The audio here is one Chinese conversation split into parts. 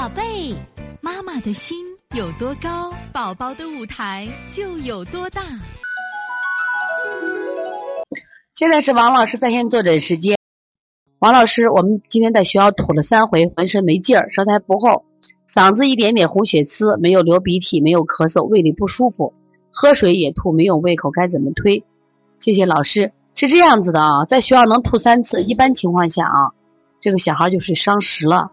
宝贝，妈妈的心有多高，宝宝的舞台就有多大。现在是王老师在线坐诊时间。王老师，我们今天在学校吐了三回，浑身没劲儿，舌苔不厚，嗓子一点点红血丝，没有流鼻涕，没有咳嗽，胃里不舒服，喝水也吐，没有胃口，该怎么推？谢谢老师。是这样子的啊，在学校能吐三次，一般情况下啊，这个小孩就是伤食了。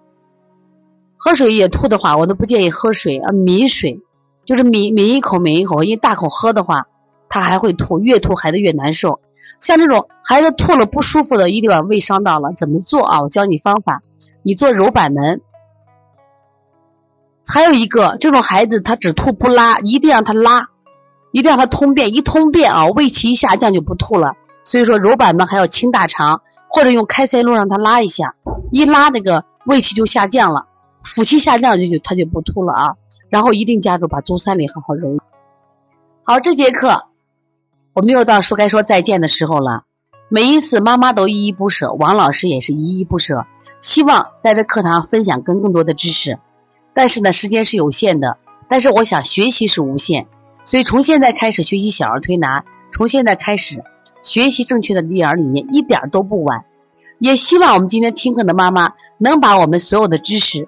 喝水也吐的话，我都不建议喝水啊，抿水，就是抿抿一口抿一口，因为大口喝的话，他还会吐，越吐孩子越难受。像这种孩子吐了不舒服的，一定把胃伤到了，怎么做啊？我教你方法，你做揉板门。还有一个，这种孩子他只吐不拉，一定让他拉，一定让他通便，一通便啊，胃气一下降就不吐了。所以说揉板门还要清大肠，或者用开塞露让他拉一下，一拉那个胃气就下降了。腹气下降就就他就不吐了啊，然后一定记住把足三里好好揉。好，这节课我们又到说该说再见的时候了。每一次妈妈都依依不舍，王老师也是依依不舍，希望在这课堂分享更更多的知识。但是呢，时间是有限的，但是我想学习是无限，所以从现在开始学习小儿推拿，从现在开始学习正确的育儿理念，一点都不晚。也希望我们今天听课的妈妈能把我们所有的知识。